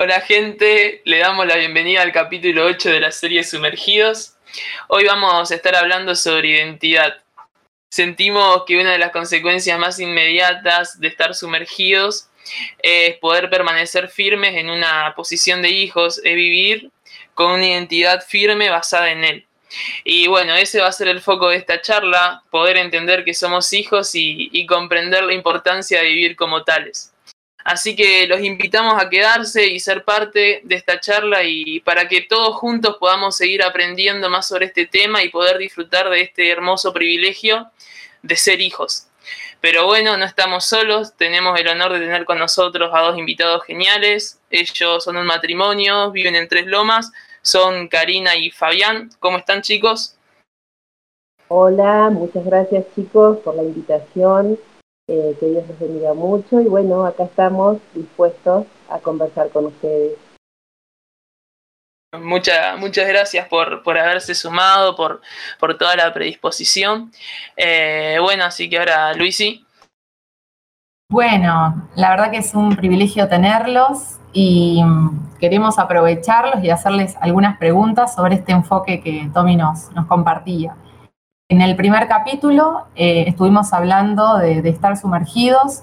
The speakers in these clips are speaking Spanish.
Hola gente, le damos la bienvenida al capítulo 8 de la serie Sumergidos. Hoy vamos a estar hablando sobre identidad. Sentimos que una de las consecuencias más inmediatas de estar sumergidos es poder permanecer firmes en una posición de hijos, es vivir con una identidad firme basada en él. Y bueno, ese va a ser el foco de esta charla, poder entender que somos hijos y, y comprender la importancia de vivir como tales. Así que los invitamos a quedarse y ser parte de esta charla y para que todos juntos podamos seguir aprendiendo más sobre este tema y poder disfrutar de este hermoso privilegio de ser hijos. Pero bueno, no estamos solos, tenemos el honor de tener con nosotros a dos invitados geniales. Ellos son un matrimonio, viven en Tres Lomas, son Karina y Fabián. ¿Cómo están chicos? Hola, muchas gracias chicos por la invitación. Eh, que Dios los bendiga mucho y bueno, acá estamos dispuestos a conversar con ustedes. Muchas, muchas gracias por, por haberse sumado, por, por toda la predisposición. Eh, bueno, así que ahora, Luisi. Bueno, la verdad que es un privilegio tenerlos y queremos aprovecharlos y hacerles algunas preguntas sobre este enfoque que Tommy nos, nos compartía. En el primer capítulo eh, estuvimos hablando de, estar sumergidos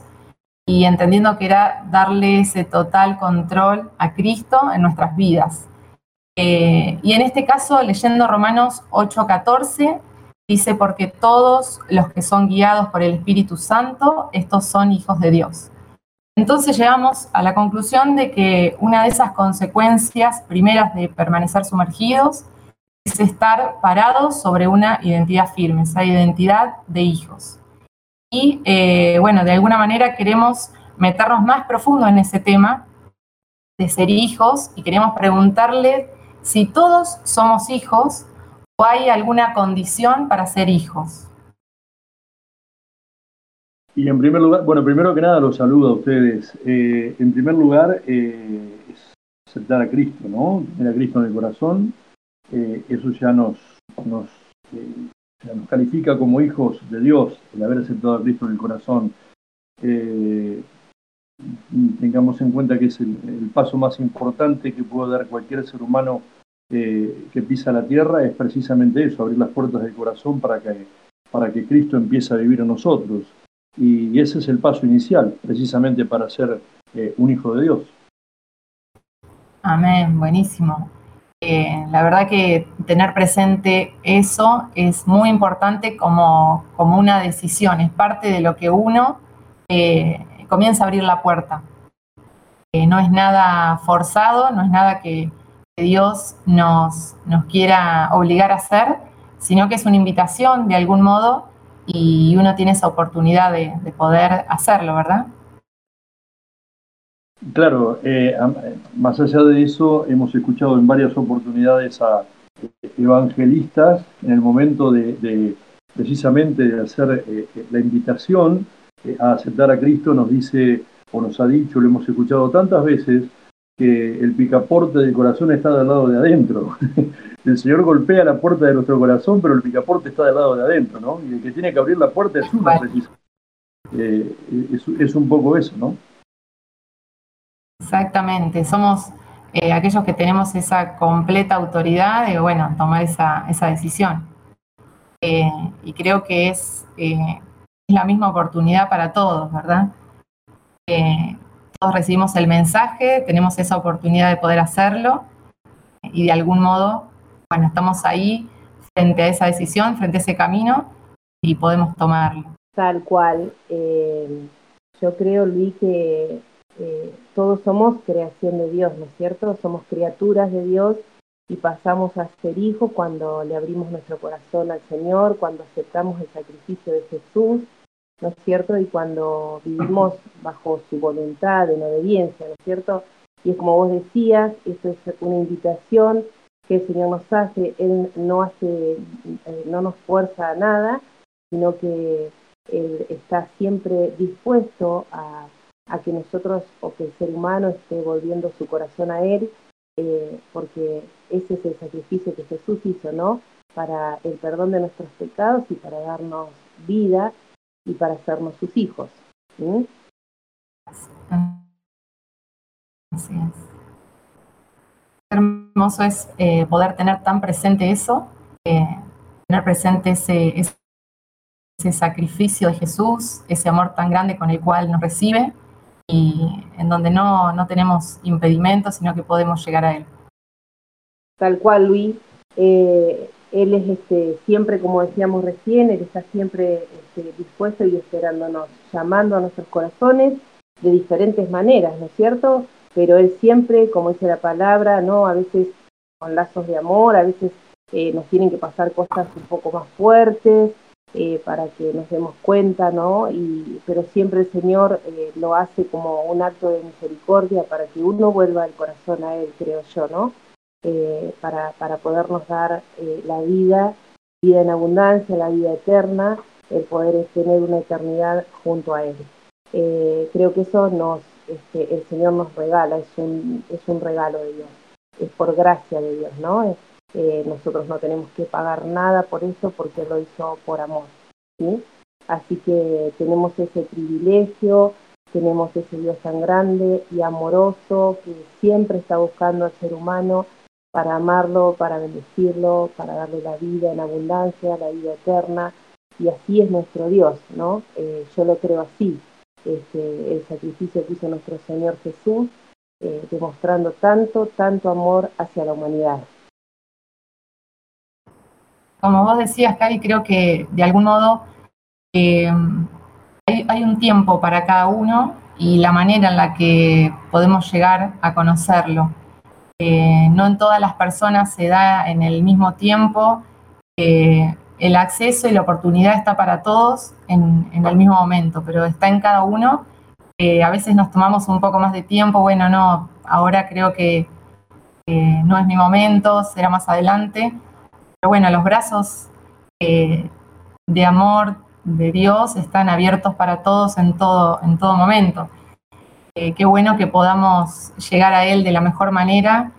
y entendiendo que era darle ese total control a Cristo en nuestras vidas. Eh, y en este caso, leyendo Romanos 8:14, dice, porque todos los que son guiados por el Espíritu Santo, estos son hijos de Dios. Entonces llegamos a la conclusión de que una de esas consecuencias primeras de permanecer sumergidos es estar parados sobre una identidad firme, esa identidad de hijos. Y eh, bueno, de alguna manera queremos meternos más profundo en ese tema de ser hijos y queremos preguntarle si todos somos hijos o hay alguna condición para ser hijos. Y en primer lugar, bueno, primero que nada los saludo a ustedes. Eh, en primer lugar, eh, es aceptar a Cristo, ¿no? Tener a Cristo en el corazón eh, eso ya eh, nos, califica como hijos de Dios, el haber aceptado a Cristo en el corazón. Eh, tengamos en cuenta que es el, paso más importante que puede dar cualquier ser humano que pisa la tierra, es precisamente eso, abrir las puertas del corazón para que, para que Cristo empiece a vivir en nosotros. Y ese es el paso inicial, precisamente para ser un hijo de Dios. Amén, buenísimo. Eh, la verdad que tener presente eso es muy importante como, como una decisión, es parte de lo que uno eh, comienza a abrir la puerta. Eh, no es nada forzado, no es nada que, Dios nos, nos quiera obligar a hacer, sino que es una invitación de algún modo y uno tiene esa oportunidad de poder hacerlo, ¿verdad? Claro, eh, más allá de eso, hemos escuchado en varias oportunidades a evangelistas en el momento de, precisamente de hacer eh, la invitación eh, a aceptar a Cristo, nos dice o nos ha dicho, lo hemos escuchado tantas veces, que el picaporte del corazón está del lado de adentro. el Señor golpea la puerta de nuestro corazón, pero el picaporte está del lado de adentro, ¿no? Y el que tiene que abrir la puerta es uno, precisamente. es un poco eso, ¿no? Exactamente, somos eh, aquellos que tenemos esa completa autoridad de, bueno, tomar esa, esa decisión. Eh, y creo que es, eh, es, la misma oportunidad para todos, ¿verdad? todos recibimos el mensaje, tenemos esa oportunidad de poder hacerlo y de algún modo, bueno, estamos ahí frente a esa decisión, frente a ese camino y podemos tomarlo. Tal cual. yo creo, Luis, que todos somos creación de Dios, ¿no es cierto? Somos criaturas de Dios y pasamos a ser hijos cuando le abrimos nuestro corazón al Señor, cuando aceptamos el sacrificio de Jesús, ¿no es cierto? Y cuando vivimos bajo su voluntad, en obediencia, ¿no es cierto? Y es como vos decías, esto es una invitación que el Señor nos hace, Él no hace, eh, no nos fuerza a nada, sino que Él está siempre dispuesto a a que nosotros o que el ser humano esté volviendo su corazón a Él, eh, porque ese es el sacrificio que Jesús hizo, ¿no? Para el perdón de nuestros pecados y para darnos vida y para hacernos sus hijos. hermoso es eh, poder tener tan presente eso, eh, tener presente ese, ese, sacrificio de Jesús, ese amor tan grande con el cual nos recibe y en donde no, no tenemos impedimentos, sino que podemos llegar a Él. Tal cual, Luis. Eh, él es este, siempre, como decíamos recién, Él está siempre este, dispuesto y esperándonos, llamando a nuestros corazones de diferentes maneras, ¿no es cierto? Pero Él siempre, como dice la palabra, ¿no? A veces con lazos de amor, a veces eh, nos tienen que pasar cosas un poco más fuertes eh, para que nos demos cuenta, ¿no? Y, pero siempre el Señor eh, lo hace como un acto de misericordia para que uno vuelva el corazón a Él, creo yo, ¿no? para, para podernos dar la vida, vida en abundancia, la vida eterna, el poder tener una eternidad junto a Él. creo que eso nos, este, el Señor nos regala, es un, es un regalo de Dios, es por gracia de Dios, ¿no? Eh, nosotros no tenemos que pagar nada por eso porque lo hizo por amor. ¿sí? Así que tenemos ese privilegio, tenemos ese Dios tan grande y amoroso que siempre está buscando al ser humano para amarlo, para bendecirlo, para darle la vida en abundancia, la vida eterna. Y así es nuestro Dios, ¿no? Eh, yo lo creo así. Este, el sacrificio que hizo nuestro Señor Jesús, eh, demostrando tanto, tanto amor hacia la humanidad como vos decías, Cari, creo que de algún modo eh, hay, un tiempo para cada uno y la manera en la que podemos llegar a conocerlo. Eh, no en todas las personas se da en el mismo tiempo. Eh, el acceso y la oportunidad está para todos en, el mismo momento, pero está en cada uno. a veces nos tomamos un poco más de tiempo, bueno, no, ahora creo que no es mi momento, será más adelante bueno, los brazos eh, de amor de Dios están abiertos para todos en todo, en todo momento. Eh, qué bueno que podamos llegar a Él de la mejor manera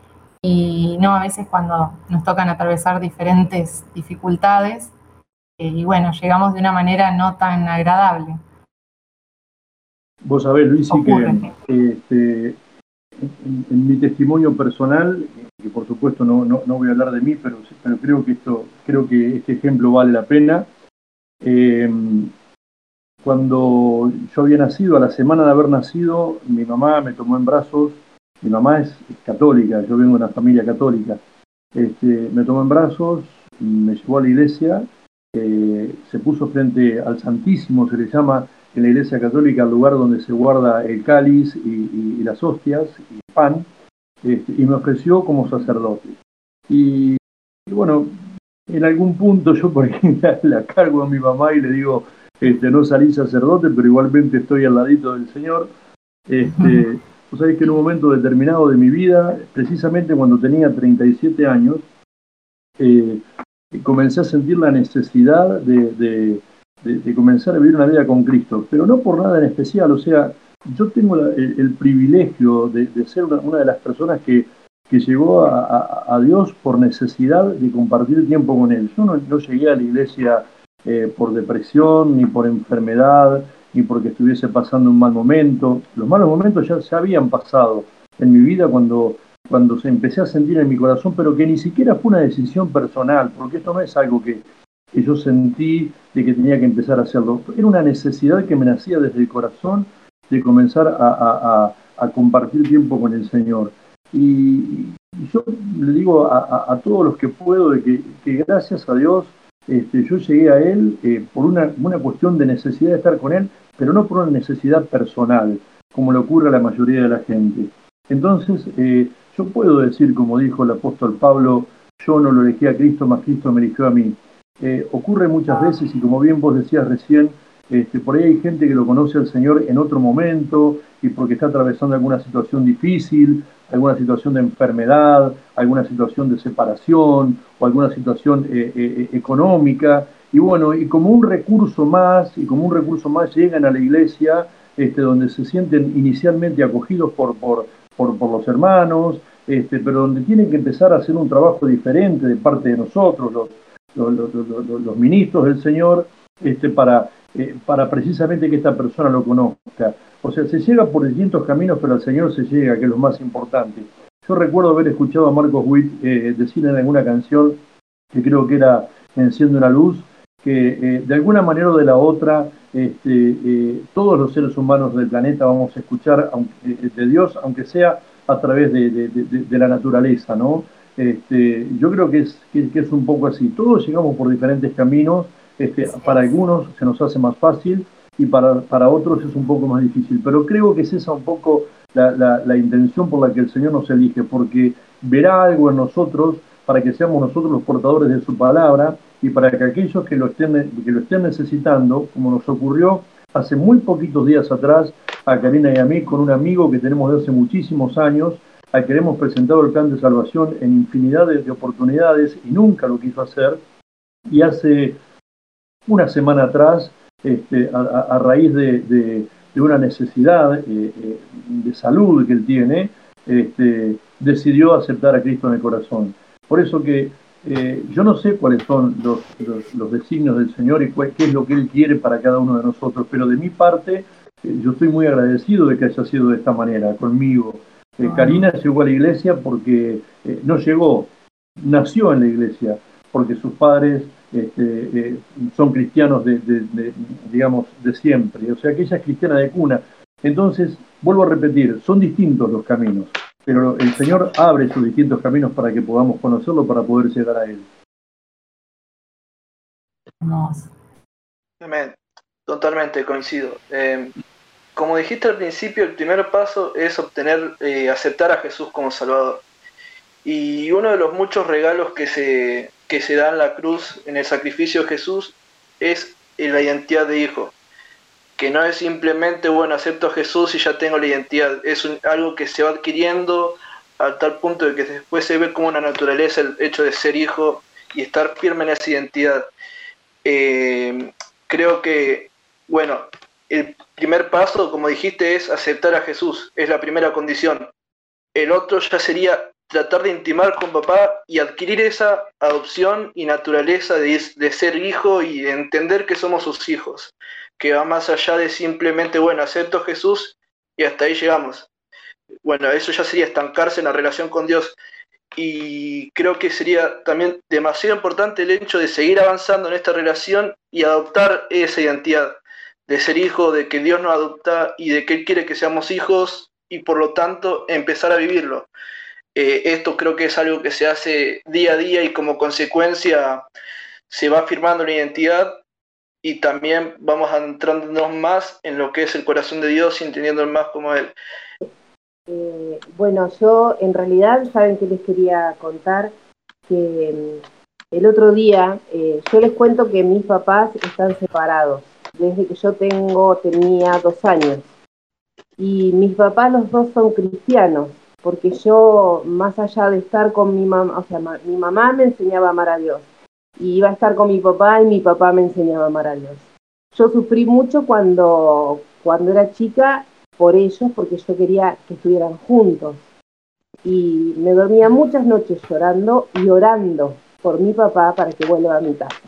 y no a veces cuando nos tocan atravesar diferentes dificultades eh, y bueno, llegamos de una manera no tan agradable. Vos sabés, Luis, que este, en, mi testimonio personal, que por supuesto no, no, voy a hablar de mí, pero, pero, creo que esto, creo que este ejemplo vale la pena. Eh, cuando yo había nacido, a la semana de haber nacido, mi mamá me tomó en brazos, mi mamá es, católica, yo vengo de una familia católica, este, me tomó en brazos, me llevó a la iglesia, se puso frente al Santísimo, se le llama en la Iglesia Católica el lugar donde se guarda el cáliz y, las hostias y el pan, este, y me ofreció como sacerdote. Y, bueno, en algún punto yo por ahí la, cargo a mi mamá y le digo, este, no salí sacerdote, pero igualmente estoy al ladito del Señor. Este, Vos sabés que en un momento determinado de mi vida, precisamente cuando tenía 37 años, eh, comencé a sentir la necesidad de de, comenzar a vivir una vida con Cristo, pero no por nada en especial, o sea, yo tengo el, privilegio de, ser una, de las personas que, que llegó a, Dios por necesidad de compartir tiempo con Él. Yo no, llegué a la iglesia eh, por depresión, ni por enfermedad, ni porque estuviese pasando un mal momento. Los malos momentos ya se habían pasado en mi vida cuando, cuando se empecé a sentir en mi corazón, pero que ni siquiera fue una decisión personal, porque esto no es algo que, que yo sentí de que tenía que empezar a hacerlo. Era una necesidad que me nacía desde el corazón de comenzar a, compartir tiempo con el Señor. Y, yo le digo a, todos los que puedo de que, gracias a Dios este, yo llegué a Él eh, por una, cuestión de necesidad de estar con Él, pero no por una necesidad personal, como le ocurre a la mayoría de la gente. Entonces, eh, yo puedo decir, como dijo el apóstol Pablo, yo no lo elegí a Cristo, más Cristo me eligió a mí. Eh, ocurre muchas veces y como bien vos decías recién, este, por ahí hay gente que lo conoce al Señor en otro momento y porque está atravesando alguna situación difícil, alguna situación de enfermedad, alguna situación de separación o alguna situación eh, eh, económica. Y bueno, y como un recurso más, y como un recurso más llegan a la iglesia, este, donde se sienten inicialmente acogidos por, por, por, los hermanos, este, pero donde tienen que empezar a hacer un trabajo diferente de parte de nosotros, los, los, ministros del Señor para, eh, para precisamente que esta persona lo conozca. O sea, se llega por distintos caminos, pero al Señor se llega, que es lo más importante. Yo recuerdo haber escuchado a Marcos Witt eh, decir en alguna canción, que creo que era Enciende una luz, que eh, de alguna manera o de la otra, este, eh, todos los seres humanos del planeta vamos a escuchar de Dios, aunque sea a través de, la naturaleza, ¿no? Este, yo creo que es, que, es un poco así. Todos llegamos por diferentes caminos, este, para algunos se nos hace más fácil y para, para otros es un poco más difícil, pero creo que es esa un poco la, intención por la que el Señor nos elige, porque verá algo en nosotros para que seamos nosotros los portadores de su palabra y para que aquellos que lo estén, que lo estén necesitando, como nos ocurrió hace muy poquitos días atrás a Karina y a mí con un amigo que tenemos de hace muchísimos años, al que le hemos presentado el plan de salvación en infinidad de, oportunidades y nunca lo quiso hacer. Y hace una semana atrás, este, a, raíz de, de una necesidad eh, eh, de salud que él tiene, este, decidió aceptar a Cristo en el corazón. Por eso que eh, yo no sé cuáles son los, los, designios del Señor y qué es lo que Él quiere para cada uno de nosotros, pero de mi parte yo estoy muy agradecido de que haya sido de esta manera conmigo. Ah. Karina llegó a la iglesia porque no llegó, nació en la iglesia, porque sus padres este, eh, son cristianos de, digamos, de siempre, o sea que ella es cristiana de cuna. Entonces, vuelvo a repetir, son distintos los caminos, pero el Señor abre sus distintos caminos para que podamos conocerlo, para poder llegar a Él. Amén. Totalmente coincido. Eh, como dijiste al principio, el primer paso es obtener, eh, aceptar a Jesús como Salvador. Y uno de los muchos regalos que se, que se da en la cruz, en el sacrificio de Jesús, es la identidad de hijo. Que no es simplemente, bueno, acepto a Jesús y ya tengo la identidad. Es algo que se va adquiriendo a tal punto de que después se ve como una naturaleza el hecho de ser hijo y estar firme en esa identidad. Eh, creo que, bueno, el primer paso, como dijiste, es aceptar a Jesús. Es la primera condición. El otro ya sería tratar de intimar con papá y adquirir esa adopción y naturaleza de, ser hijo y entender que somos sus hijos, que va más allá de simplemente, bueno, acepto a Jesús y hasta ahí llegamos. Bueno, eso ya sería estancarse en la relación con Dios. Y creo que sería también demasiado importante el hecho de seguir avanzando en esta relación y adoptar esa identidad de ser hijo, de que Dios nos adopta y de que Él quiere que seamos hijos y por lo tanto empezar a vivirlo. Eh, esto creo que es algo que se hace día a día y como consecuencia se va firmando la identidad y también vamos entrándonos más en lo que es el corazón de Dios y entendiendo más como Él. Eh, bueno, yo en realidad, saben que les quería contar que mm, el otro día, eh, yo les cuento que mis papás están separados desde que yo tengo, tenía dos años. Y mis papás los dos son cristianos porque yo, más allá de estar con mi mamá, o sea, mi mamá me enseñaba a amar a Dios, y iba a estar con mi papá y mi papá me enseñaba a amar a Dios. Yo sufrí mucho cuando, cuando era chica por ellos, porque yo quería que estuvieran juntos. Y me dormía muchas noches llorando y orando por mi papá para que vuelva a mi casa.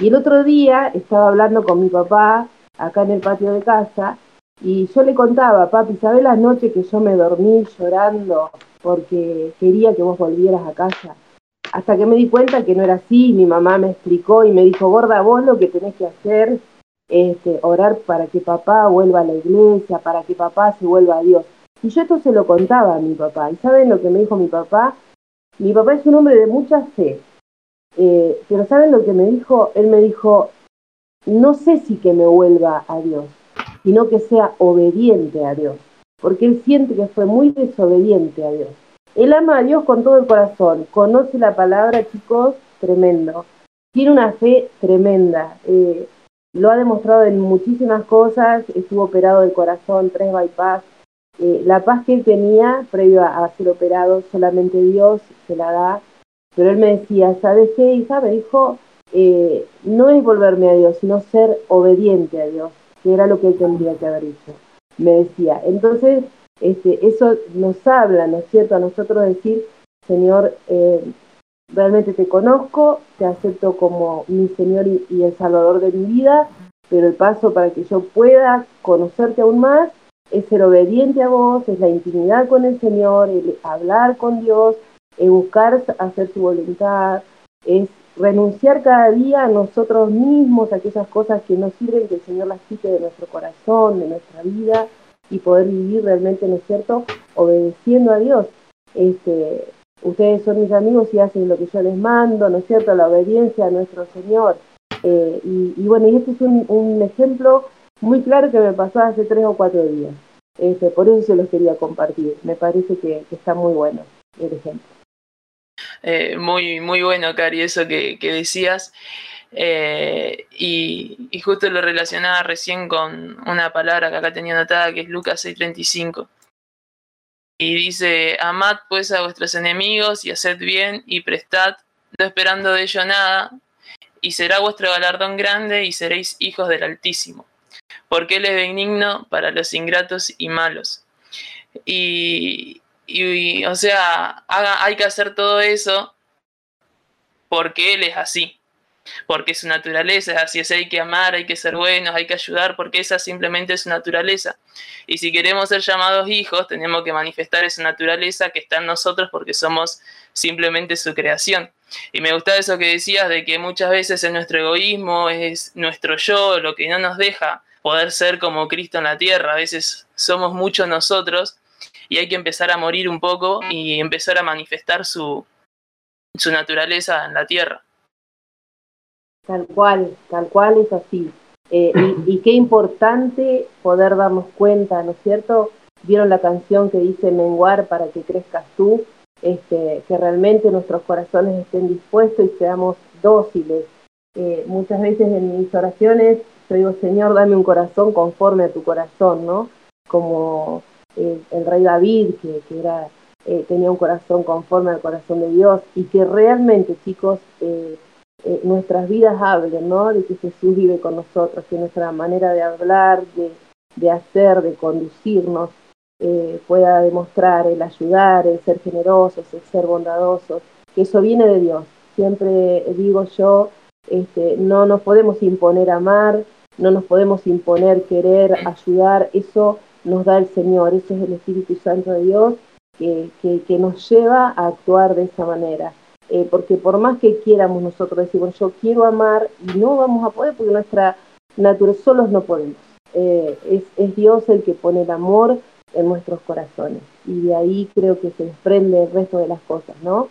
Y el otro día estaba hablando con mi papá acá en el patio de casa y yo le contaba, papi, ¿sabes las noches que yo me dormí llorando porque quería que vos volvieras a casa? Hasta que me di cuenta que no era así, mi mamá me explicó y me dijo, gorda, vos lo que tenés que hacer es este, orar para que papá vuelva a la iglesia, para que papá se vuelva a Dios. Y yo esto se lo contaba a mi papá. ¿Y saben lo que me dijo mi papá? Mi papá es un hombre de mucha fe. Eh, pero ¿saben lo que me dijo? Él me dijo, no sé si que me vuelva a Dios, sino que sea obediente a Dios, porque él siente que fue muy desobediente a Dios. Él ama a Dios con todo el corazón, conoce la palabra, chicos, tremendo. Tiene una fe tremenda. Eh, lo ha demostrado en muchísimas cosas, estuvo operado del corazón, tres bypass. Eh, la paz que él tenía previo a, ser operado, solamente Dios se la da. Pero él me decía, ¿sabes qué, hija? Me dijo, eh, no es volverme a Dios, sino ser obediente a Dios que era lo que él tendría que haber hecho. Me decía, entonces, este, eso nos habla, ¿no es cierto?, a nosotros decir, Señor, eh, realmente te conozco, te acepto como mi Señor y, el Salvador de mi vida, pero el paso para que yo pueda conocerte aún más es ser obediente a vos, es la intimidad con el Señor, el hablar con Dios, es buscar hacer su voluntad, es renunciar cada día a nosotros mismos, a aquellas cosas que no sirven, que el Señor las quite de nuestro corazón, de nuestra vida, y poder vivir realmente, ¿no es cierto?, obedeciendo a Dios. Este, ustedes son mis amigos y hacen lo que yo les mando, ¿no es cierto?, la obediencia a nuestro Señor. Eh, y, bueno, y este es un, ejemplo muy claro que me pasó hace tres o cuatro días. Este, por eso se los quería compartir. Me parece que está muy bueno el ejemplo. Eh, muy, muy bueno, Cari, eso que, decías. Eh, y, justo lo relacionaba recién con una palabra que acá tenía anotada, que es Lucas 6:35. Y dice, amad pues a vuestros enemigos y haced bien y prestad, no esperando de ello nada, y será vuestro galardón grande y seréis hijos del Altísimo, porque Él es benigno para los ingratos y malos. Y, y, o sea, hay que hacer todo eso porque él es así. Porque su naturaleza es así, es hay que amar, hay que ser buenos, hay que ayudar, porque esa simplemente es su naturaleza. Y si queremos ser llamados hijos, tenemos que manifestar esa naturaleza que está en nosotros porque somos simplemente su creación. Y me gusta eso que decías de que muchas veces es nuestro egoísmo, es nuestro yo, lo que no nos deja poder ser como Cristo en la tierra. A veces somos muchos nosotros y hay que empezar a morir un poco y empezar a manifestar su, su naturaleza en la tierra. Tal cual, tal cual es así. Eh, y, qué importante poder darnos cuenta, ¿no es cierto? Vieron la canción que dice menguar para que crezcas tú, este, que realmente nuestros corazones estén dispuestos y seamos dóciles. Eh, muchas veces en mis oraciones yo digo, Señor, dame un corazón conforme a tu corazón, ¿no? Como eh, el rey David, que, era, eh, tenía un corazón conforme al corazón de Dios, y que realmente, chicos, eh, nuestras vidas hablen, ¿no? De que Jesús vive con nosotros, que nuestra manera de hablar, de, de hacer, de conducirnos, pueda demostrar el ayudar, el ser generosos, el ser bondadosos, que eso viene de Dios. Siempre digo yo, este, no nos podemos imponer amar, no nos podemos imponer querer ayudar, eso nos da el Señor, ese es el Espíritu Santo de Dios que, que, nos lleva a actuar de esa manera. Eh, porque por más que quieramos nosotros decir, bueno, yo quiero amar y no vamos a poder porque nuestra naturaleza solos no podemos. Eh, es, es, Dios el que pone el amor en nuestros corazones y de ahí creo que se desprende el resto de las cosas, ¿no?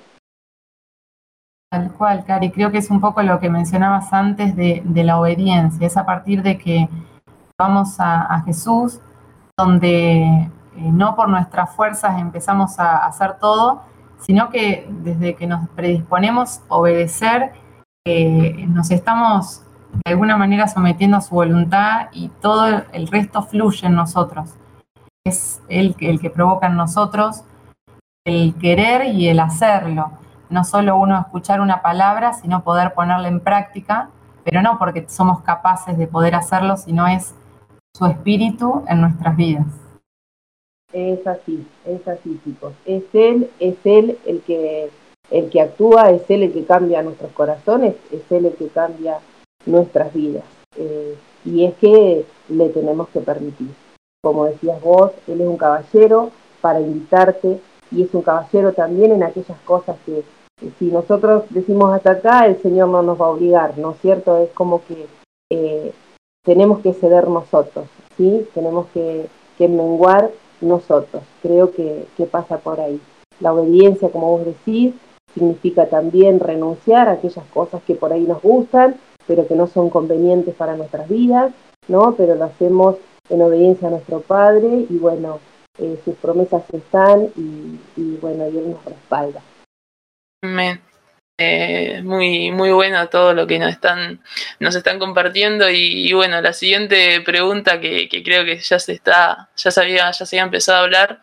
Tal cual, Cari, creo que es un poco lo que mencionabas antes de, de la obediencia, es a partir de que vamos a, a Jesús, donde eh, no por nuestras fuerzas empezamos a hacer todo, sino que desde que nos predisponemos a obedecer, eh, nos estamos de alguna manera sometiendo a su voluntad y todo el resto fluye en nosotros. Es el, el que provoca en nosotros el querer y el hacerlo. No solo uno escuchar una palabra, sino poder ponerla en práctica, pero no porque somos capaces de poder hacerlo, sino es su espíritu en nuestras vidas. Es así, es así, chicos. Es Él, es Él el que, el que actúa, es Él el que cambia nuestros corazones, es Él el que cambia nuestras vidas. Eh, y es que le tenemos que permitir. Como decías vos, Él es un caballero para invitarte y es un caballero también en aquellas cosas que si nosotros decimos hasta acá, el Señor no nos va a obligar, ¿no es cierto? Es como que eh, tenemos que ceder nosotros, ¿sí? Tenemos que, menguar nosotros. Creo que, pasa por ahí. La obediencia, como vos decís, significa también renunciar a aquellas cosas que por ahí nos gustan, pero que no son convenientes para nuestras vidas, ¿no? Pero lo hacemos en obediencia a nuestro Padre y bueno, eh, sus promesas están y, y bueno, y Él nos respalda. Amén. Eh, muy, muy bueno todo lo que nos están, nos están compartiendo. Y, bueno, la siguiente pregunta que, creo que ya se está, ya se había, ya se había empezado a hablar,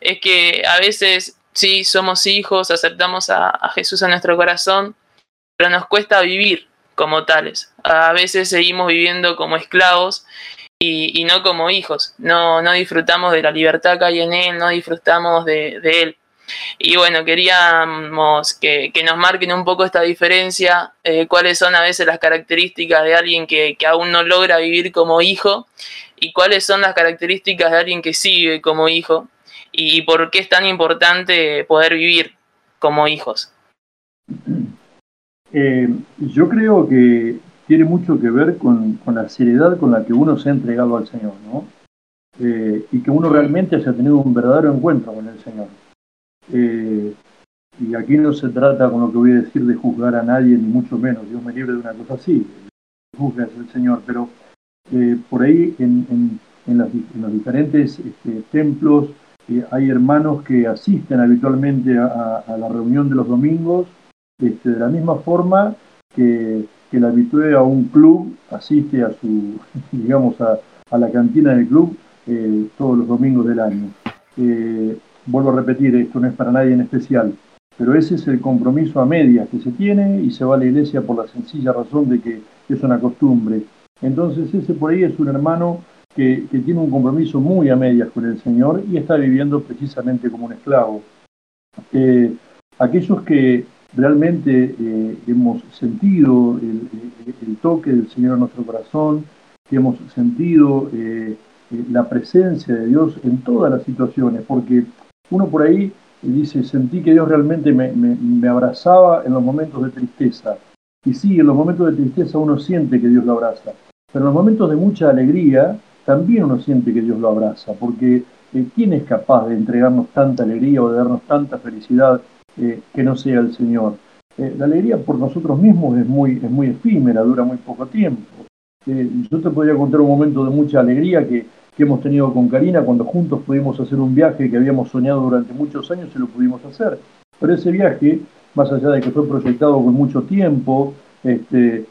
es que a veces sí somos hijos, aceptamos a, Jesús en nuestro corazón, pero nos cuesta vivir como tales. A veces seguimos viviendo como esclavos y, no como hijos. No, no disfrutamos de la libertad que hay en Él, no disfrutamos de Él. Y bueno, queríamos que, nos marquen un poco esta diferencia, eh, cuáles son a veces las características de alguien que, aún no logra vivir como hijo y cuáles son las características de alguien que sigue como hijo y por qué es tan importante poder vivir como hijos. Eh, yo creo que tiene mucho que ver con, la seriedad con la que uno se ha entregado al Señor, ¿no? Eh, y que uno realmente haya tenido un verdadero encuentro con el Señor. Eh, y aquí no se trata, con lo que voy a decir, de juzgar a nadie, ni mucho menos. Dios me libre de una cosa así. Juzga es el Señor, pero por ahí en, los diferentes este, templos hay hermanos que asisten habitualmente a, la reunión de los domingos este, de la misma forma que, que el habitué a un club asiste a su, digamos, a, la cantina del club eh, todos los domingos del año. Vuelvo a repetir, esto no es para nadie en especial, pero ese es el compromiso a medias que se tiene y se va a la iglesia por la sencilla razón de que es una costumbre. Entonces ese por ahí es un hermano que, tiene un compromiso muy a medias con el Señor y está viviendo precisamente como un esclavo. Eh, aquellos que realmente eh, hemos sentido el, toque del Señor en nuestro corazón, que hemos sentido eh, la presencia de Dios en todas las situaciones, porque uno por ahí dice, sentí que Dios realmente me, abrazaba en los momentos de tristeza. Y sí, en los momentos de tristeza uno siente que Dios lo abraza, pero en los momentos de mucha alegría, también uno siente que Dios lo abraza, porque eh, ¿quién es capaz de entregarnos tanta alegría o de darnos tanta felicidad eh, que no sea el Señor? Eh, la alegría por nosotros mismos es muy, es muy efímera, dura muy poco tiempo. yo te podría contar un momento de mucha alegría que, que hemos tenido con Karina cuando juntos pudimos hacer un viaje que habíamos soñado durante muchos años y lo pudimos hacer. Pero ese viaje, más allá de que fue proyectado con mucho tiempo, este,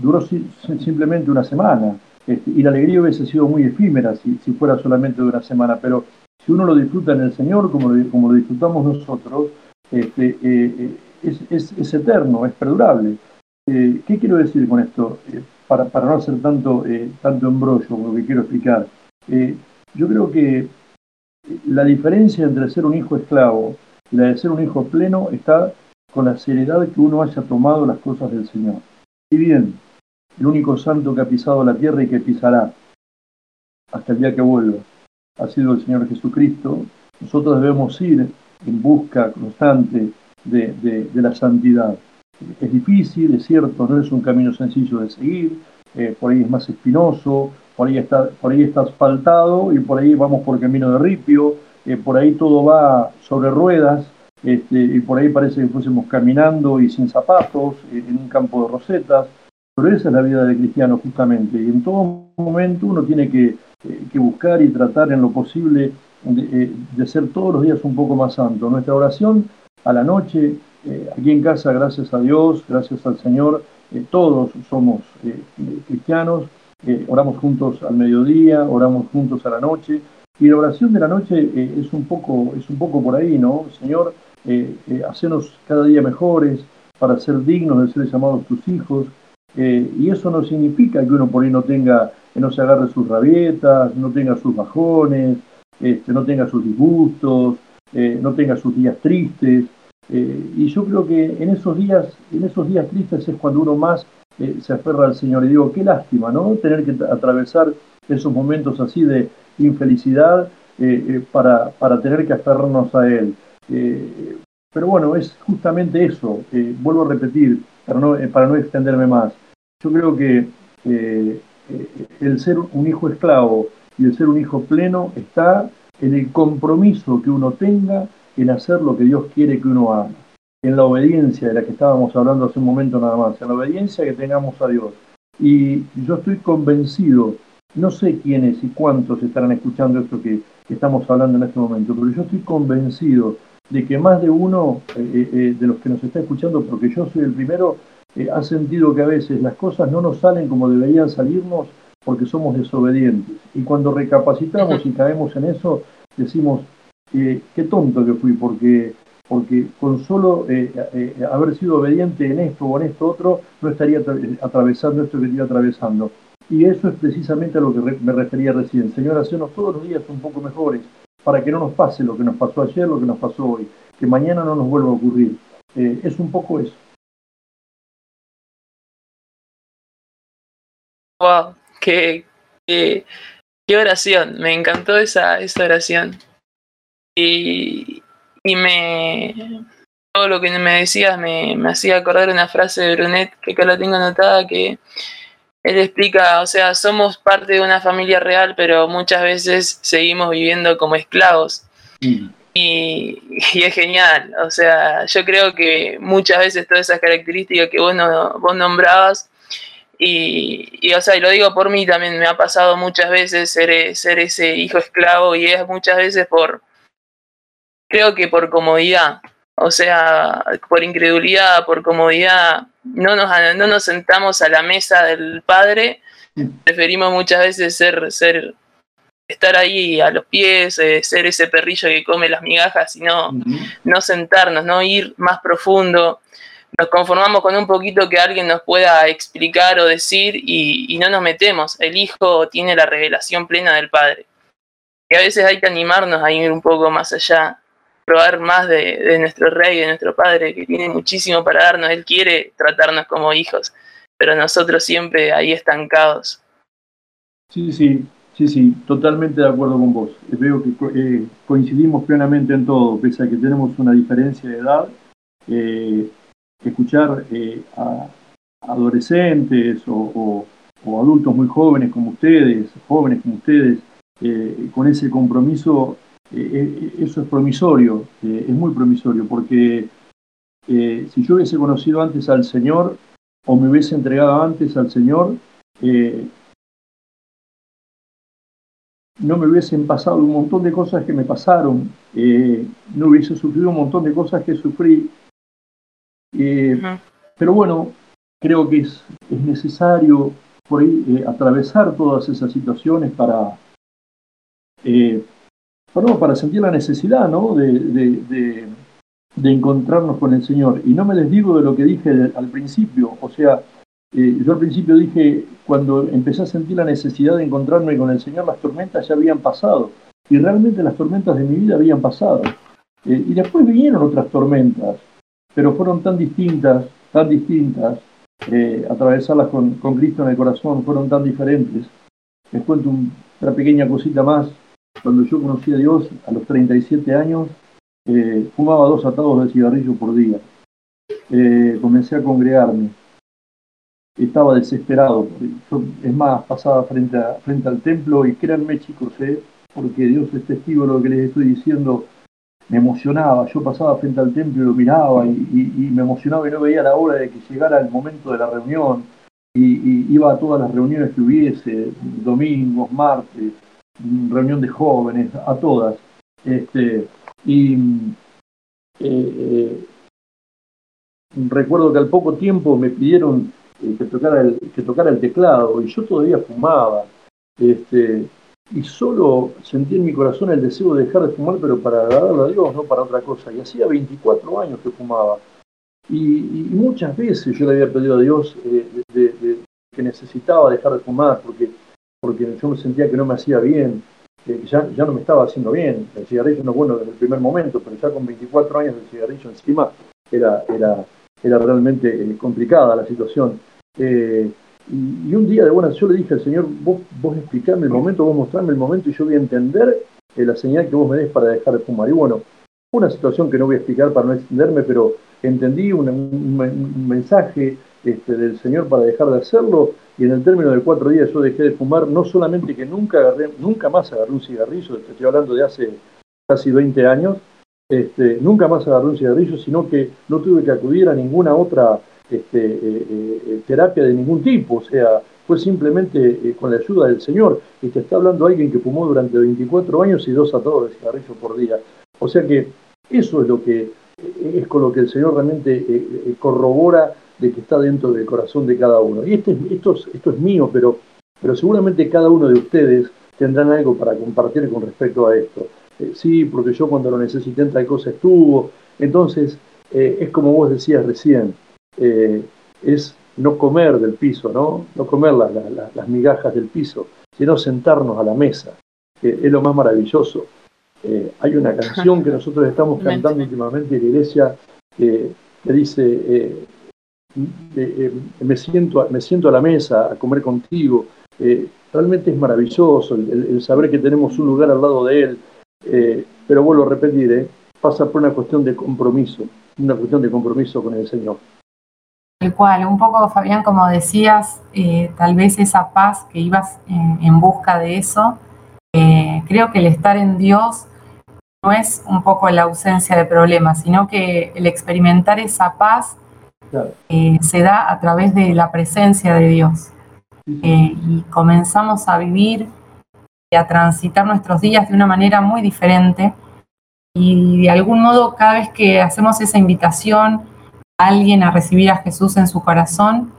duró simplemente una semana. Este, y la alegría hubiese sido muy efímera si, fuera solamente de una semana, pero si uno lo disfruta en el Señor, como lo, como lo disfrutamos nosotros, este, eh, eh, es, eterno, es perdurable. Eh, ¿Qué quiero decir con esto? para, para, no hacer tanto, tanto embrollo con lo que quiero explicar. Yo creo que la diferencia entre ser un hijo esclavo y la de ser un hijo pleno está con la seriedad que uno haya tomado las cosas del Señor. Y bien, el único santo que ha pisado la tierra y que pisará hasta el día que vuelva. Ha sido el Señor Jesucristo. Nosotros debemos ir en busca constante de, la santidad. Es difícil, es cierto, no es un camino sencillo de seguir, eh, por ahí es más espinoso, por ahí, está, por ahí está asfaltado y por ahí vamos por camino de ripio, eh, por ahí todo va sobre ruedas este, y por ahí parece que fuésemos caminando y sin zapatos eh, en un campo de rosetas. Pero esa es la vida de cristiano justamente. Y en todo momento uno tiene que, eh, buscar y tratar en lo posible de, ser todos los días un poco más santo. Nuestra oración a la noche, aquí en casa, gracias a Dios, gracias al Señor, todos somos cristianos, oramos juntos al mediodía, oramos juntos a la noche. Y la oración de la noche es, un poco, es un poco por ahí, ¿no? Señor, hacenos cada día mejores para ser dignos de ser llamados tus hijos. Eh, y eso no significa que uno por ahí no tenga, no se agarre sus rabietas, no tenga sus bajones, este, no tenga sus disgustos, eh, no tenga sus días tristes. Eh, y yo creo que en esos días, en esos días tristes es cuando uno más se aferra al Señor. Y digo, qué lástima, ¿no? Tener que atravesar esos momentos así de infelicidad para, para tener que aferrarnos a Él. pero bueno, es justamente eso. vuelvo a repetir, para no, para no extenderme más yo creo que eh, el ser un hijo esclavo y el ser un hijo pleno está en el compromiso que uno tenga en hacer lo que Dios quiere que uno haga, en la obediencia de la que estábamos hablando hace un momento nada más, en la obediencia que tengamos a Dios. Y yo estoy convencido, no sé quiénes y cuántos estarán escuchando esto que, estamos hablando en este momento, pero yo estoy convencido de que más de uno eh, eh, de los que nos está escuchando, porque yo soy el primero, eh, ha sentido que a veces las cosas no nos salen como deberían salirnos porque somos desobedientes. Y cuando recapacitamos y caemos en eso, decimos, eh, qué tonto que fui, porque, porque con solo eh, haber sido obediente en esto o en esto otro, no estaría atravesando esto que estoy atravesando. Y eso es precisamente a lo que me refería recién. Señor, hacernos todos los días un poco mejores, para que no nos pase lo que nos pasó ayer, lo que nos pasó hoy, que mañana no nos vuelva a ocurrir. es un poco eso. wow, qué, Qué oración, me encantó esa, esa oración. Y, y me. Todo lo que me decías me, me hacía acordar una frase de Brunet, que acá la tengo anotada, que él explica, o sea, somos parte de una familia real, pero muchas veces seguimos viviendo como esclavos. Mm. Y, es genial, o sea, yo creo que muchas veces todas esas características que vos, no, vos nombrabas, y, o sea, y lo digo por mí también, me ha pasado muchas veces ser, ser ese hijo esclavo y es muchas veces por, creo que por comodidad, o sea, por incredulidad, por comodidad, no nos, no nos sentamos a la mesa del Padre, preferimos muchas veces ser, ser, estar ahí a los pies, eh, ser ese perrillo que come las migajas, sino no sentarnos, no ir más profundo. Nos conformamos con un poquito que alguien nos pueda explicar o decir y, y no nos metemos. El Hijo tiene la revelación plena del Padre. Y a veces hay que animarnos a ir un poco más allá probar más de, nuestro rey, de nuestro padre, que tiene muchísimo para darnos. Él quiere tratarnos como hijos, pero nosotros siempre ahí estancados. Sí, sí, sí, sí, totalmente de acuerdo con vos. Veo que eh, coincidimos plenamente en todo, pese a que tenemos una diferencia de edad. Eh, escuchar eh, a adolescentes o, o, adultos muy jóvenes como ustedes, jóvenes como ustedes, con ese compromiso eh, eh, eso es promisorio, eh, es muy promisorio, porque si yo hubiese conocido antes al Señor o me hubiese entregado antes al Señor, no me hubiesen pasado un montón de cosas que me pasaron, no hubiese sufrido un montón de cosas que sufrí. Pero bueno, creo que es, es necesario por ahí, atravesar todas esas situaciones para, para sentir la necesidad ¿no? de, encontrarnos con el Señor. Y no me les digo de lo que dije al principio, o sea, eh, yo al principio dije, cuando empecé a sentir la necesidad de encontrarme con el Señor, las tormentas ya habían pasado, y realmente las tormentas de mi vida habían pasado. Eh, y después vinieron otras tormentas, pero fueron tan distintas, tan distintas, eh, atravesarlas con, Cristo en el corazón, fueron tan diferentes. Les cuento una pequeña cosita más cuando yo conocí a Dios a los 37 años, eh, fumaba dos atados de cigarrillo por día. Eh, comencé a congregarme. Estaba desesperado. es más, pasaba frente, al templo y créanme chicos, eh, porque Dios es testigo de lo que les estoy diciendo, me emocionaba. Yo pasaba frente al templo y lo miraba y, me emocionaba y no veía la hora de que llegara el momento de la reunión. y iba a todas las reuniones que hubiese, domingos, martes, reunión de jóvenes, a todas. Este, y eh, eh, recuerdo que al poco tiempo me pidieron eh, que, tocara el, que tocara el teclado y yo todavía fumaba. Este, y solo sentí en mi corazón el deseo de dejar de fumar, pero para agradarle a Dios, no para otra cosa. Y hacía 24 años que fumaba. Y, muchas veces yo le había pedido a Dios que necesitaba dejar de fumar, porque porque yo me sentía que no me hacía bien, que ya, ya no me estaba haciendo bien. El cigarrillo no es bueno desde el primer momento, pero ya con 24 años el cigarrillo encima era, era, era realmente eh, complicada la situación. Eh, y, un día de buena yo le dije al Señor, vos, vos explicame el momento, vos mostrarme el momento y yo voy a entender eh, la señal que vos me des para dejar de fumar. Y bueno, una situación que no voy a explicar para no extenderme, pero entendí un, mensaje este, del Señor para dejar de hacerlo y en el término de cuatro días yo dejé de fumar, no solamente que nunca agarré, nunca más agarré un cigarrillo, estoy hablando de hace casi 20 años, este, nunca más agarré un cigarrillo, sino que no tuve que acudir a ninguna otra este, eh, eh, terapia de ningún tipo, o sea, fue simplemente eh, con la ayuda del Señor, y te está hablando alguien que fumó durante 24 años y dos atados de cigarrillo por día. O sea que eso es lo que es con lo que el Señor realmente corrobora de que está dentro del corazón de cada uno. Y este, esto, esto es mío, pero, pero seguramente cada uno de ustedes tendrán algo para compartir con respecto a esto. Eh, sí, porque yo cuando lo necesité en tal cosa estuvo. Entonces, eh, es como vos decías recién, eh, es no comer del piso, ¿no? No comer las migajas del piso, sino sentarnos a la mesa. es lo más maravilloso. Hay una canción que nosotros estamos cantando últimamente en la iglesia que dice, eh, me, siento, me siento a la mesa a comer contigo. Eh, realmente es maravilloso el, saber que tenemos un lugar al lado de Él, eh, pero vuelvo a repetir, eh, pasa por una cuestión de compromiso, una cuestión de compromiso con el Señor. El cual, un poco Fabián, como decías, eh, tal vez esa paz que ibas en busca de eso, creo que el estar en Dios no es un poco la ausencia de problemas, sino que el experimentar esa paz se da a través de la presencia de Dios. y comenzamos a vivir y a transitar nuestros días de una manera muy diferente y de algún modo, cada vez que hacemos esa invitación a alguien a recibir a Jesús en su corazón,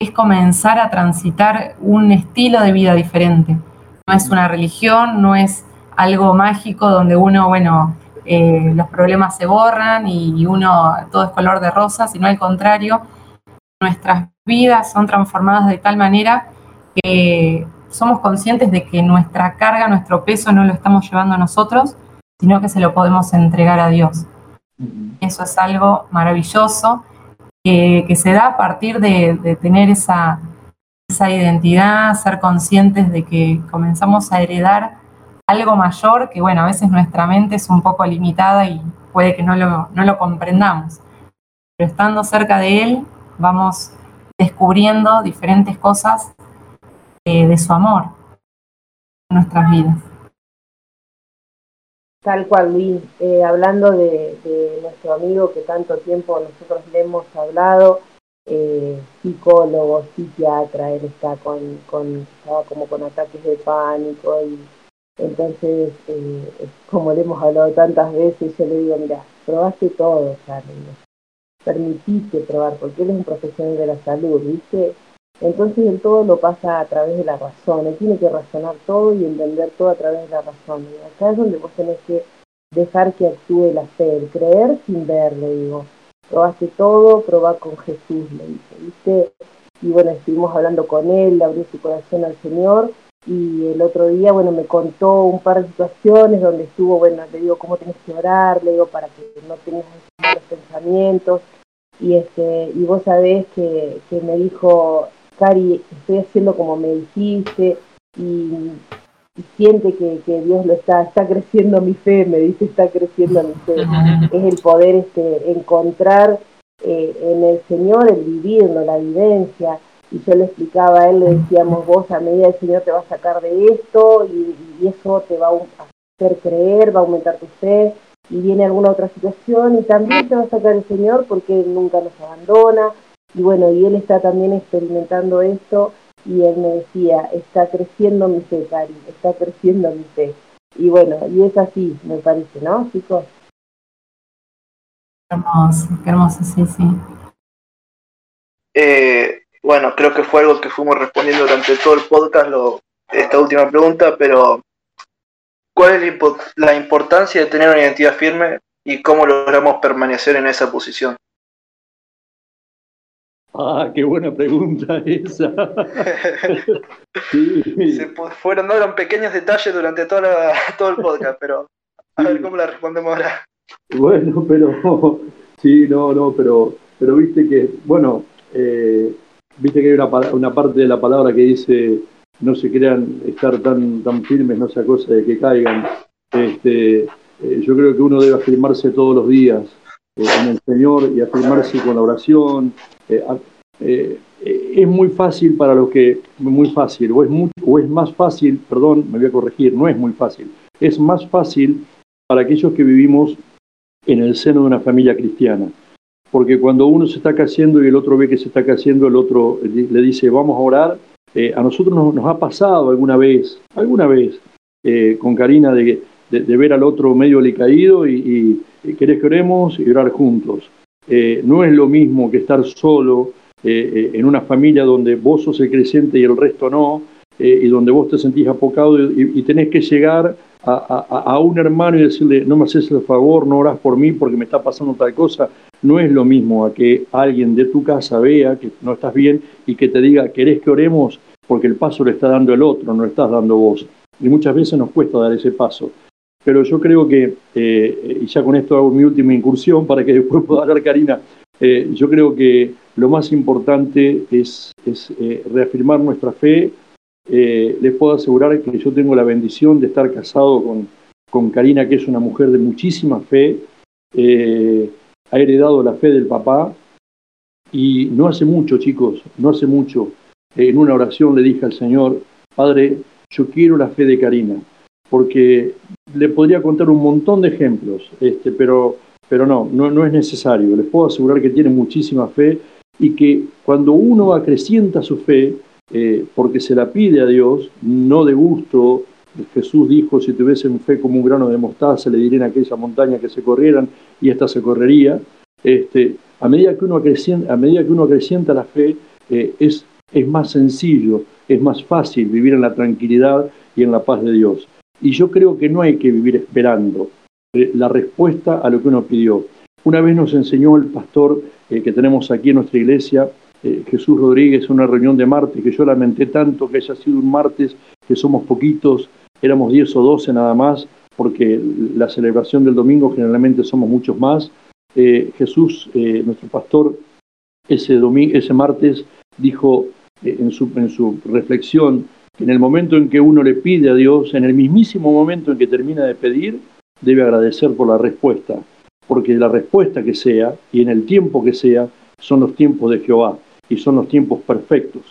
es comenzar a transitar un estilo de vida diferente. No es una religión, no es algo mágico donde uno, bueno, eh, los problemas se borran y uno todo es color de rosa, sino al contrario, nuestras vidas son transformadas de tal manera que somos conscientes de que nuestra carga, nuestro peso no lo estamos llevando nosotros, sino que se lo podemos entregar a Dios. Eso es algo maravilloso que, se da a partir de, tener esa, esa identidad, ser conscientes de que comenzamos a heredar algo mayor que, bueno, a veces nuestra mente es un poco limitada y puede que no lo, no lo comprendamos. Pero estando cerca de Él, vamos descubriendo diferentes cosas eh, de su amor en nuestras vidas. Tal cual, Luis. Eh, hablando de, nuestro amigo que tanto tiempo nosotros le hemos hablado, eh, psicólogo, psiquiatra, él está con, con, como con ataques de pánico y entonces, eh, como le hemos hablado tantas veces, yo le digo, mira, probaste todo, Charlie, permitiste probar, porque él es un profesional de la salud, ¿viste? Entonces el todo lo pasa a través de la razón, él tiene que razonar todo y entender todo a través de la razón. Y acá es donde vos tenés que dejar que actúe la fe, el creer sin ver, le digo. Probaste todo, probá con Jesús, le dice, ¿viste? Y bueno, estuvimos hablando con él, le abrió su corazón al Señor y el otro día, bueno, me contó un par de situaciones donde estuvo, bueno, le digo, ¿cómo tenés que orar? Le digo, para que no tengas malos pensamientos. Y, este, y vos sabés que, que me dijo, Cari, estoy haciendo como me dijiste y, siente que, Dios lo está, está creciendo mi fe, me dice, está creciendo mi fe. Es el poder este, encontrar eh, en el Señor el vivirlo, la vivencia. Y yo le explicaba a él, le decíamos, vos a medida el Señor te va a sacar de esto y, eso te va a hacer creer, va a aumentar tu fe y viene alguna otra situación y también te va a sacar el Señor porque Él nunca nos abandona, y bueno, y él está también experimentando esto y él me decía, está creciendo mi fe, Cari, está creciendo mi fe. Y bueno, y es así, me parece, ¿no, chicos? Hermoso, hermoso, sí, sí. Bueno, creo que fue algo que fuimos respondiendo durante todo el podcast, lo, esta última pregunta, pero ¿cuál es la importancia de tener una identidad firme y cómo logramos permanecer en esa posición? Ah, qué buena pregunta esa. Se fueron, no pequeños detalles durante toda todo el podcast, pero a ver cómo la respondemos ahora. Bueno, pero sí, no, no, pero, pero viste que, bueno, eh, viste que hay una, una parte de la palabra que dice no se crean estar tan, tan firmes, no sea cosa de que caigan. Este, eh, yo creo que uno debe afirmarse todos los días eh, en el Señor y afirmarse con la oración, eh, eh, es muy fácil para los que, muy fácil, o es, o es más fácil, perdón, me voy a corregir, no es muy fácil, es más fácil para aquellos que vivimos en el seno de una familia cristiana. Porque cuando uno se está cayendo y el otro ve que se está cayendo, el otro le dice, vamos a orar. Eh, a nosotros nos, ha pasado alguna vez, alguna vez, con Karina, de, ver al otro medio alicaído y, y, querés que oremos y orar juntos. no es lo mismo que estar solo eh, eh, en una familia donde vos sos el creciente y el resto no, eh, y donde vos te sentís apocado y, tenés que llegar a, un hermano y decirle, no me haces el favor, no orás por mí porque me está pasando tal cosa, no es lo mismo a que alguien de tu casa vea que no estás bien y que te diga, ¿querés que oremos? Porque el paso le está dando el otro, no lo estás dando vos. Y muchas veces nos cuesta dar ese paso. Pero yo creo que, y ya con esto hago mi última incursión para que después pueda hablar Karina, yo creo que lo más importante es, eh, reafirmar nuestra fe eh, les puedo asegurar que yo tengo la bendición de estar casado con, con Karina, que es una mujer de muchísima fe, eh, ha heredado la fe del papá y no hace mucho, chicos, no hace mucho, en una oración le dije al Señor, Padre, yo quiero la fe de Karina, porque le podría contar un montón de ejemplos, este, pero, pero no, no, no es necesario. Les puedo asegurar que tiene muchísima fe y que cuando uno acrecienta su fe, eh, porque se la pide a Dios, no de gusto, Jesús dijo, si tuviesen fe como un grano de mostaza, le dirían a aquella montaña que se corrieran y esta se correría. Este, a, medida que uno acrecienta, a medida que uno acrecienta la fe, eh, es, es más sencillo, es más fácil vivir en la tranquilidad y en la paz de Dios. Y yo creo que no hay que vivir esperando eh, la respuesta a lo que uno pidió. Una vez nos enseñó el pastor que tenemos aquí en nuestra iglesia, eh, Jesús Rodríguez, una reunión de martes, que yo lamenté tanto que haya sido un martes, que somos poquitos, éramos 10 o 12 nada más, porque la celebración del domingo generalmente somos muchos más. Jesús, nuestro pastor, ese, ese martes dijo en su, en su reflexión, en el momento en que uno le pide a Dios, en el mismísimo momento en que termina de pedir, debe agradecer por la respuesta, porque la respuesta que sea y en el tiempo que sea son los tiempos de Jehová y son los tiempos perfectos.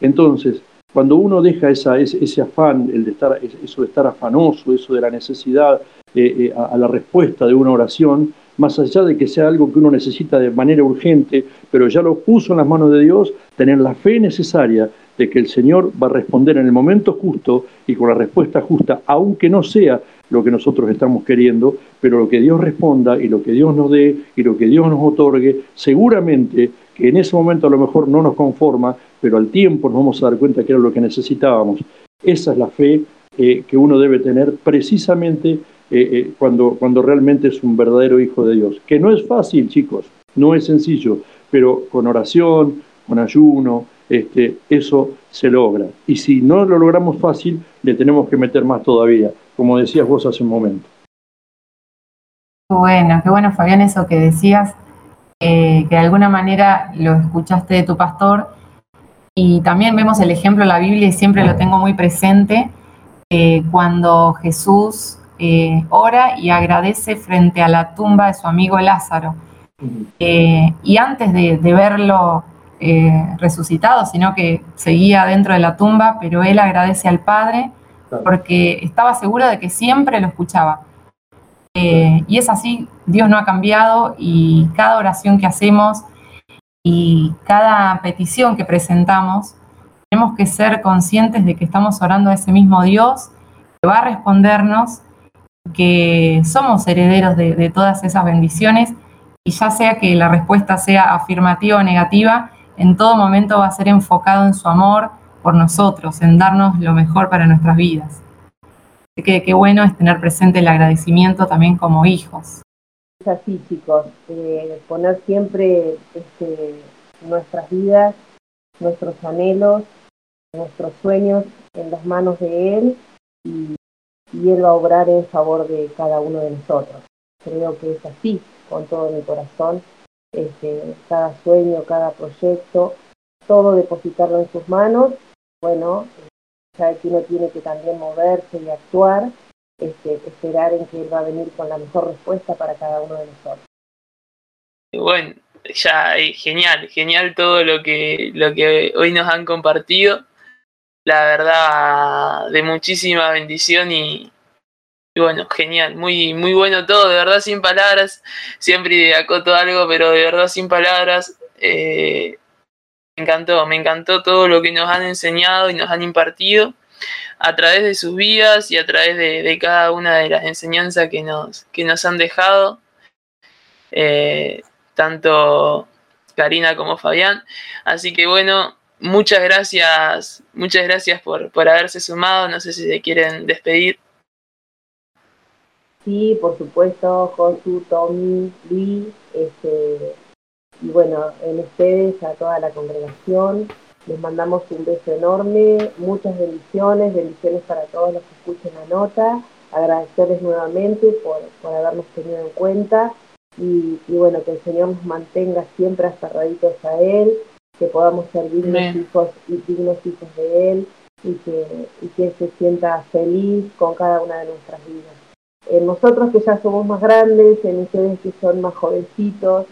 Entonces, cuando uno deja esa, ese, afán, el de estar, eso de estar afanoso, eso de la necesidad eh, eh, a, la respuesta de una oración, más allá de que sea algo que uno necesita de manera urgente, pero ya lo puso en las manos de Dios, tener la fe necesaria de que el Señor va a responder en el momento justo y con la respuesta justa, aunque no sea lo que nosotros estamos queriendo, pero lo que Dios responda y lo que Dios nos dé y lo que Dios nos otorgue, seguramente que en ese momento a lo mejor no nos conforma, pero al tiempo nos vamos a dar cuenta que era lo que necesitábamos. Esa es la fe eh, que uno debe tener precisamente eh, eh, cuando, cuando realmente es un verdadero hijo de Dios. Que no es fácil, chicos, no es sencillo, pero con oración, con ayuno, este, eso se logra. Y si no lo logramos fácil, le tenemos que meter más todavía, como decías vos hace un momento. Bueno, qué bueno Fabián eso que decías, que de alguna manera lo escuchaste de tu pastor y también vemos el ejemplo en la Biblia y siempre lo tengo muy presente, eh, cuando Jesús eh, ora y agradece frente a la tumba de su amigo Lázaro. Eh, y antes de verlo eh, resucitado, sino que seguía dentro de la tumba, pero él agradece al Padre porque estaba seguro de que siempre lo escuchaba. Eh, y es así, Dios no ha cambiado y cada oración que hacemos y cada petición que presentamos, tenemos que ser conscientes de que estamos orando a ese mismo Dios, que va a respondernos, que somos herederos de todas esas bendiciones y ya sea que la respuesta sea afirmativa o negativa, en todo momento va a ser enfocado en su amor por nosotros, en darnos lo mejor para nuestras vidas. Que qué bueno es tener presente el agradecimiento también como hijos. Es así, chicos, eh, poner siempre este, nuestras vidas, nuestros anhelos, nuestros sueños en las manos de Él y, y Él va a obrar en favor de cada uno de nosotros. Creo que es así, con todo mi corazón este, cada sueño, cada proyecto, todo depositarlo en sus manos. Bueno, ya que uno tiene que también moverse y actuar, este, esperar en que él va a venir con la mejor respuesta para cada uno de nosotros. Bueno, ya genial, genial todo lo que, lo que hoy nos han compartido. La verdad, de muchísima bendición y, y bueno, genial, muy, muy bueno todo, de verdad sin palabras. Siempre acoto algo, pero de verdad sin palabras. Eh, me encantó, me encantó todo lo que nos han enseñado y nos han impartido a través de sus vidas y a través de, cada una de las enseñanzas que nos, que nos han dejado. Eh, tanto Karina como Fabián. Así que bueno, muchas gracias, muchas gracias por, por haberse sumado. No sé si se quieren despedir. Sí, por supuesto, Josu, Tommy, Luis, este, y bueno, en ustedes, a toda la congregación, les mandamos un beso enorme, muchas bendiciones, bendiciones para todos los que escuchen la nota, agradecerles nuevamente por, por habernos tenido en cuenta y, bueno, que el Señor nos mantenga siempre aferraditos a Él, que podamos ser dignos hijos y dignos hijos de Él, y que, y que se sienta feliz con cada una de nuestras vidas. En nosotros que ya somos más grandes, en ustedes que son más jovencitos,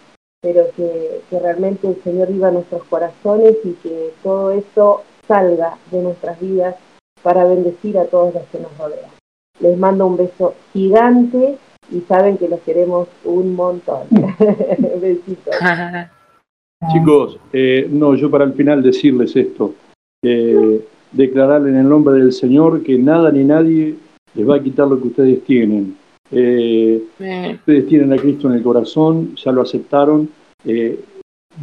pero que, que realmente el Señor viva en nuestros corazones y que todo esto salga de nuestras vidas para bendecir a todos los que nos rodean. Les mando un beso gigante y saben que los queremos un montón. Besitos. Chicos, eh, no, yo para el final decirles esto, eh, declarar en el nombre del Señor que nada ni nadie les va a quitar lo que ustedes tienen. Eh, ustedes tienen a Cristo en el corazón, ya lo aceptaron. Eh,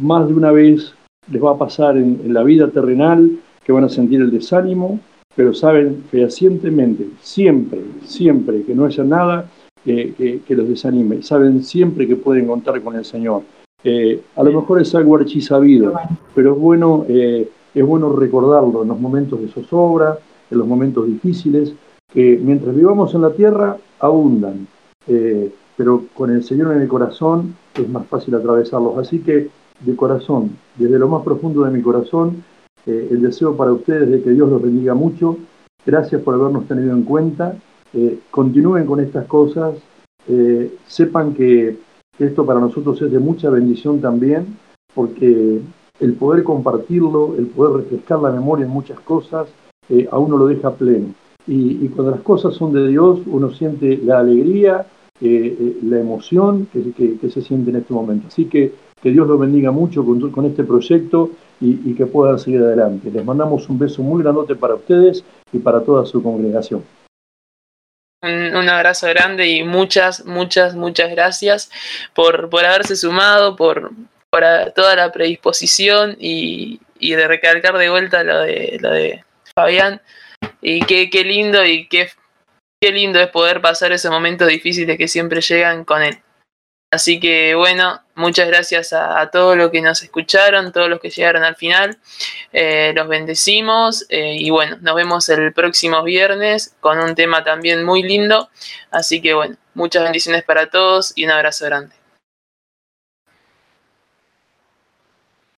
más de una vez les va a pasar en, en, la vida terrenal que van a sentir el desánimo, pero saben fehacientemente, siempre, siempre que no haya nada que, que, que los desanime. Saben siempre que pueden contar con el Señor. Eh, a lo mejor es algo archisabido, pero es bueno, eh, es bueno recordarlo en los momentos de zozobra, en los momentos difíciles, que mientras vivamos en la tierra abundan, eh, pero con el Señor en el corazón es más fácil atravesarlos. Así que de corazón, desde lo más profundo de mi corazón, eh, el deseo para ustedes de que Dios los bendiga mucho. Gracias por habernos tenido en cuenta. Eh, continúen con estas cosas. sepan que esto para nosotros es de mucha bendición también, porque el poder compartirlo, el poder refrescar la memoria en muchas cosas, eh, a uno lo deja pleno. Y, cuando las cosas son de Dios, uno siente la alegría, eh, eh, la emoción que, que, se siente en este momento. Así que que Dios los bendiga mucho con, con este proyecto y, y, que puedan seguir adelante. Les mandamos un beso muy grandote para ustedes y para toda su congregación. Un, un abrazo grande y muchas, muchas, muchas gracias por, por haberse sumado, por, por toda la predisposición y, y, de recalcar de vuelta lo de, lo de Fabián. Y qué, qué lindo y qué, qué lindo es poder pasar esos momentos difíciles que siempre llegan con él. Así que bueno, muchas gracias a, todos los que nos escucharon, todos los que llegaron al final. Eh, los bendecimos eh, y bueno, nos vemos el próximo viernes con un tema también muy lindo. Así que bueno, muchas bendiciones para todos y un abrazo grande.